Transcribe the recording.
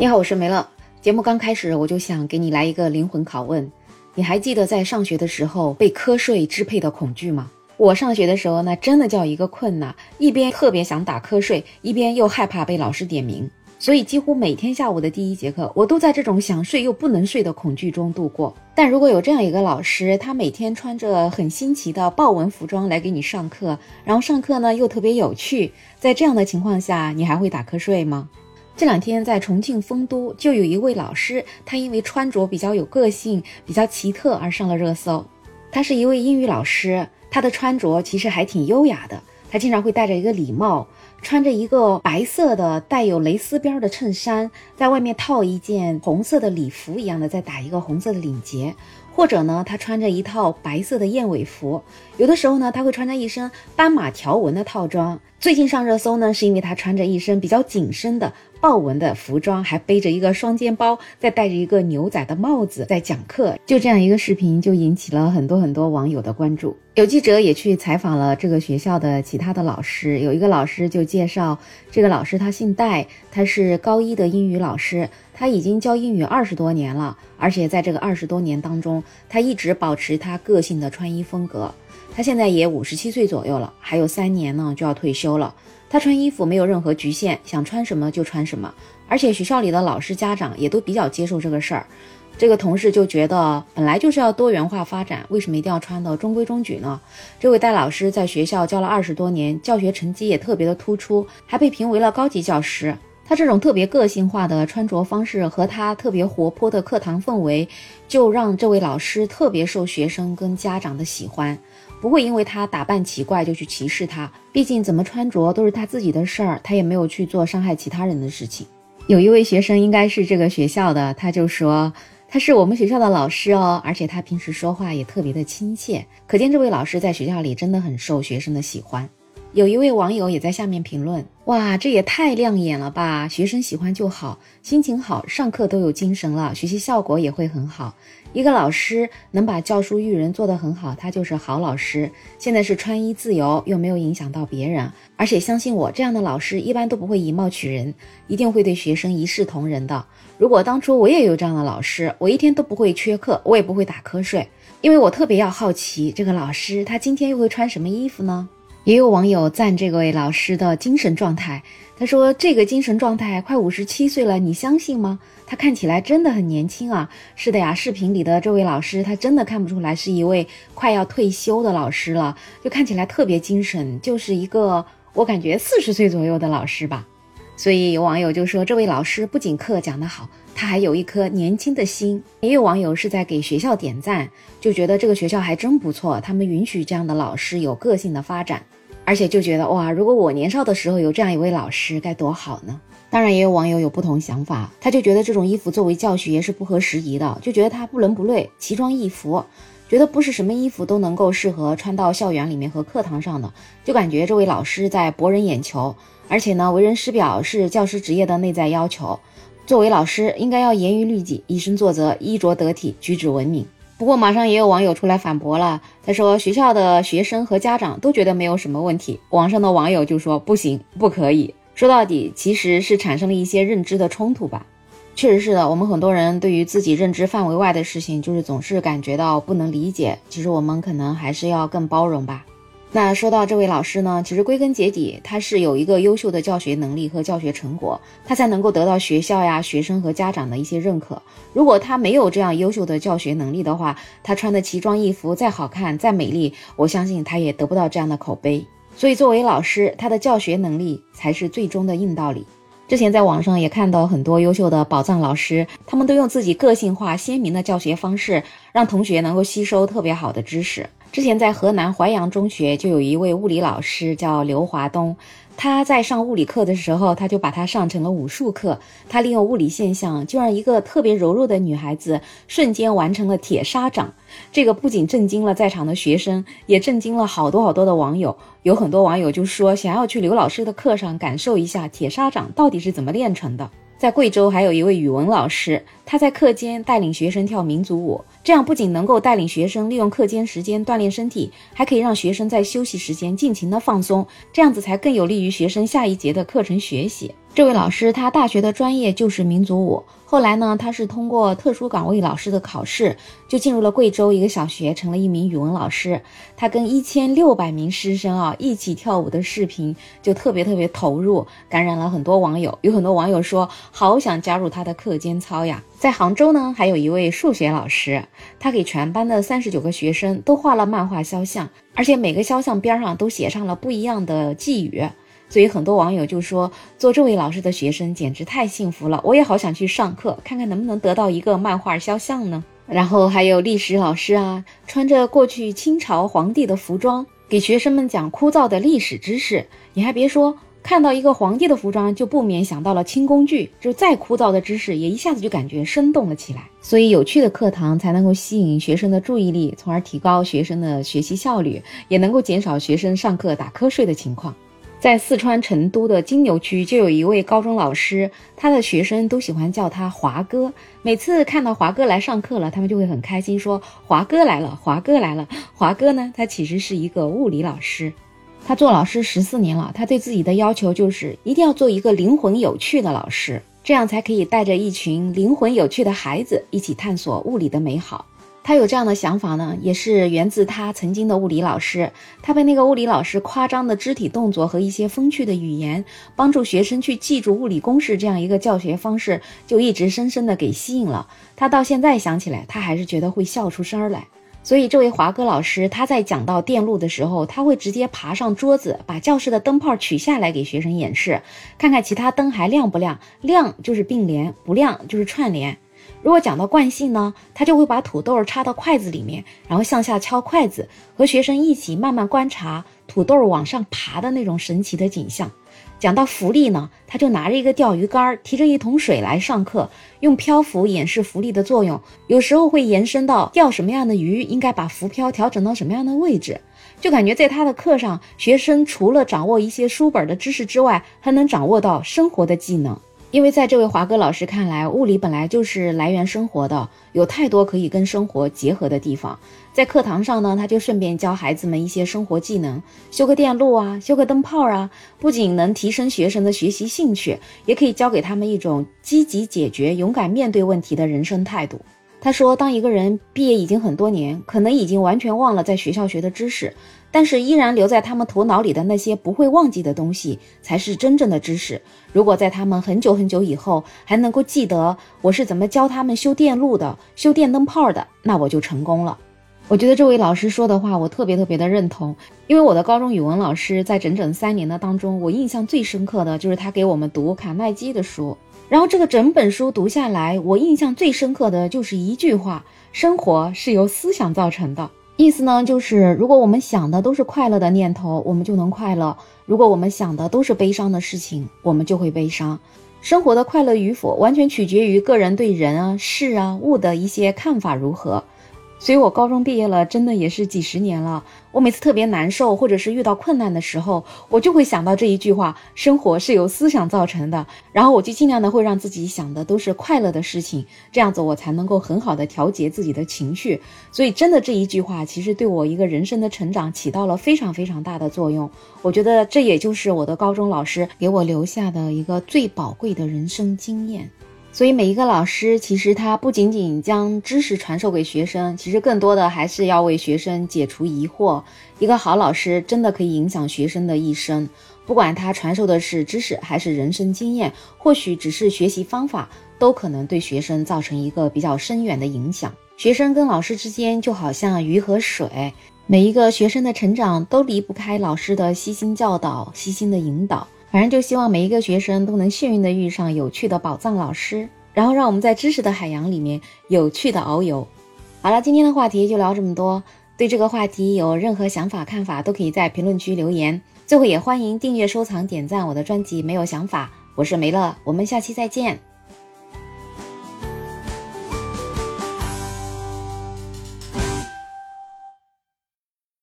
你好，我是梅乐。节目刚开始，我就想给你来一个灵魂拷问：你还记得在上学的时候被瞌睡支配的恐惧吗？我上学的时候，那真的叫一个困呐！一边特别想打瞌睡，一边又害怕被老师点名，所以几乎每天下午的第一节课，我都在这种想睡又不能睡的恐惧中度过。但如果有这样一个老师，他每天穿着很新奇的豹纹服装来给你上课，然后上课呢又特别有趣，在这样的情况下，你还会打瞌睡吗？这两天在重庆丰都，就有一位老师，他因为穿着比较有个性、比较奇特而上了热搜。他是一位英语老师，他的穿着其实还挺优雅的。他经常会戴着一个礼帽，穿着一个白色的带有蕾丝边的衬衫，在外面套一件红色的礼服一样的，再打一个红色的领结。或者呢，他穿着一套白色的燕尾服。有的时候呢，他会穿着一身斑马条纹的套装。最近上热搜呢，是因为他穿着一身比较紧身的豹纹的服装，还背着一个双肩包，再戴着一个牛仔的帽子在讲课。就这样一个视频，就引起了很多很多网友的关注。有记者也去采访了这个学校的其他的老师，有一个老师就介绍，这个老师他姓戴，他是高一的英语老师，他已经教英语二十多年了，而且在这个二十多年当中，他一直保持他个性的穿衣风格。他现在也五十七岁左右了，还有三年呢就要退休了。他穿衣服没有任何局限，想穿什么就穿什么。而且学校里的老师、家长也都比较接受这个事儿。这个同事就觉得，本来就是要多元化发展，为什么一定要穿的中规中矩呢？这位戴老师在学校教了二十多年，教学成绩也特别的突出，还被评为了高级教师。他这种特别个性化的穿着方式和他特别活泼的课堂氛围，就让这位老师特别受学生跟家长的喜欢。不会因为他打扮奇怪就去歧视他，毕竟怎么穿着都是他自己的事儿，他也没有去做伤害其他人的事情。有一位学生应该是这个学校的，他就说他是我们学校的老师哦，而且他平时说话也特别的亲切，可见这位老师在学校里真的很受学生的喜欢。有一位网友也在下面评论：哇，这也太亮眼了吧！学生喜欢就好，心情好，上课都有精神了，学习效果也会很好。一个老师能把教书育人做得很好，他就是好老师。现在是穿衣自由，又没有影响到别人，而且相信我，这样的老师一般都不会以貌取人，一定会对学生一视同仁的。如果当初我也有这样的老师，我一天都不会缺课，我也不会打瞌睡，因为我特别要好奇这个老师他今天又会穿什么衣服呢？也有网友赞这位老师的精神状态，他说：“这个精神状态，快五十七岁了，你相信吗？他看起来真的很年轻啊！”是的呀，视频里的这位老师，他真的看不出来是一位快要退休的老师了，就看起来特别精神，就是一个我感觉四十岁左右的老师吧。所以有网友就说，这位老师不仅课讲得好，他还有一颗年轻的心。也有网友是在给学校点赞，就觉得这个学校还真不错，他们允许这样的老师有个性的发展。而且就觉得哇，如果我年少的时候有这样一位老师该多好呢！当然也有网友有不同想法，他就觉得这种衣服作为教学也是不合时宜的，就觉得它不伦不类，奇装异服，觉得不是什么衣服都能够适合穿到校园里面和课堂上的，就感觉这位老师在博人眼球。而且呢，为人师表是教师职业的内在要求，作为老师应该要严于律己，以身作则，衣着得体，举止文明。不过，马上也有网友出来反驳了。他说，学校的学生和家长都觉得没有什么问题，网上的网友就说不行，不可以说到底，其实是产生了一些认知的冲突吧。确实是的，我们很多人对于自己认知范围外的事情，就是总是感觉到不能理解。其实我们可能还是要更包容吧。那说到这位老师呢，其实归根结底，他是有一个优秀的教学能力和教学成果，他才能够得到学校呀、学生和家长的一些认可。如果他没有这样优秀的教学能力的话，他穿的奇装异服再好看、再美丽，我相信他也得不到这样的口碑。所以，作为老师，他的教学能力才是最终的硬道理。之前在网上也看到很多优秀的宝藏老师，他们都用自己个性化、鲜明的教学方式，让同学能够吸收特别好的知识。之前在河南淮阳中学就有一位物理老师叫刘华东，他在上物理课的时候，他就把它上成了武术课。他利用物理现象，就让一个特别柔弱的女孩子瞬间完成了铁砂掌。这个不仅震惊了在场的学生，也震惊了好多好多的网友。有很多网友就说，想要去刘老师的课上感受一下铁砂掌到底是怎么练成的。在贵州还有一位语文老师，他在课间带领学生跳民族舞，这样不仅能够带领学生利用课间时间锻炼身体，还可以让学生在休息时间尽情的放松，这样子才更有利于学生下一节的课程学习。这位老师他大学的专业就是民族舞，后来呢，他是通过特殊岗位老师的考试，就进入了贵州一个小学，成了一名语文老师。他跟一千六百名师生啊一起跳舞的视频就特别特别投入，感染了很多网友。有很多网友说，好想加入他的课间操呀。在杭州呢，还有一位数学老师，他给全班的三十九个学生都画了漫画肖像，而且每个肖像边上都写上了不一样的寄语。所以很多网友就说，做这位老师的学生简直太幸福了，我也好想去上课，看看能不能得到一个漫画肖像呢。然后还有历史老师啊，穿着过去清朝皇帝的服装，给学生们讲枯燥的历史知识。你还别说，看到一个皇帝的服装，就不免想到了清宫剧，就再枯燥的知识，也一下子就感觉生动了起来。所以有趣的课堂才能够吸引学生的注意力，从而提高学生的学习效率，也能够减少学生上课打瞌睡的情况。在四川成都的金牛区，就有一位高中老师，他的学生都喜欢叫他华哥。每次看到华哥来上课了，他们就会很开心，说华哥来了，华哥来了。华哥呢，他其实是一个物理老师，他做老师十四年了，他对自己的要求就是一定要做一个灵魂有趣的老师，这样才可以带着一群灵魂有趣的孩子一起探索物理的美好。他有这样的想法呢，也是源自他曾经的物理老师。他被那个物理老师夸张的肢体动作和一些风趣的语言，帮助学生去记住物理公式这样一个教学方式，就一直深深的给吸引了他。到现在想起来，他还是觉得会笑出声来。所以，这位华哥老师他在讲到电路的时候，他会直接爬上桌子，把教室的灯泡取下来给学生演示，看看其他灯还亮不亮，亮就是并联，不亮就是串联。如果讲到惯性呢，他就会把土豆插到筷子里面，然后向下敲筷子，和学生一起慢慢观察土豆往上爬的那种神奇的景象。讲到浮力呢，他就拿着一个钓鱼竿，提着一桶水来上课，用漂浮演示浮力的作用。有时候会延伸到钓什么样的鱼，应该把浮漂调整到什么样的位置，就感觉在他的课上，学生除了掌握一些书本的知识之外，还能掌握到生活的技能。因为在这位华哥老师看来，物理本来就是来源生活的，有太多可以跟生活结合的地方。在课堂上呢，他就顺便教孩子们一些生活技能，修个电路啊，修个灯泡啊，不仅能提升学生的学习兴趣，也可以教给他们一种积极解决、勇敢面对问题的人生态度。他说，当一个人毕业已经很多年，可能已经完全忘了在学校学的知识，但是依然留在他们头脑里的那些不会忘记的东西，才是真正的知识。如果在他们很久很久以后还能够记得我是怎么教他们修电路的、修电灯泡的，那我就成功了。我觉得这位老师说的话，我特别特别的认同，因为我的高中语文老师在整整三年的当中，我印象最深刻的就是他给我们读卡耐基的书。然后这个整本书读下来，我印象最深刻的就是一句话：生活是由思想造成的。意思呢，就是如果我们想的都是快乐的念头，我们就能快乐；如果我们想的都是悲伤的事情，我们就会悲伤。生活的快乐与否，完全取决于个人对人啊、事啊、物的一些看法如何。所以我高中毕业了，真的也是几十年了。我每次特别难受，或者是遇到困难的时候，我就会想到这一句话：生活是由思想造成的。然后我就尽量的会让自己想的都是快乐的事情，这样子我才能够很好的调节自己的情绪。所以真的这一句话，其实对我一个人生的成长起到了非常非常大的作用。我觉得这也就是我的高中老师给我留下的一个最宝贵的人生经验。所以每一个老师，其实他不仅仅将知识传授给学生，其实更多的还是要为学生解除疑惑。一个好老师真的可以影响学生的一生，不管他传授的是知识还是人生经验，或许只是学习方法，都可能对学生造成一个比较深远的影响。学生跟老师之间就好像鱼和水，每一个学生的成长都离不开老师的悉心教导、悉心的引导。反正就希望每一个学生都能幸运的遇上有趣的宝藏老师，然后让我们在知识的海洋里面有趣的遨游。好了，今天的话题就聊这么多。对这个话题有任何想法看法，都可以在评论区留言。最后也欢迎订阅、收藏、点赞我的专辑。没有想法，我是梅乐，我们下期再见。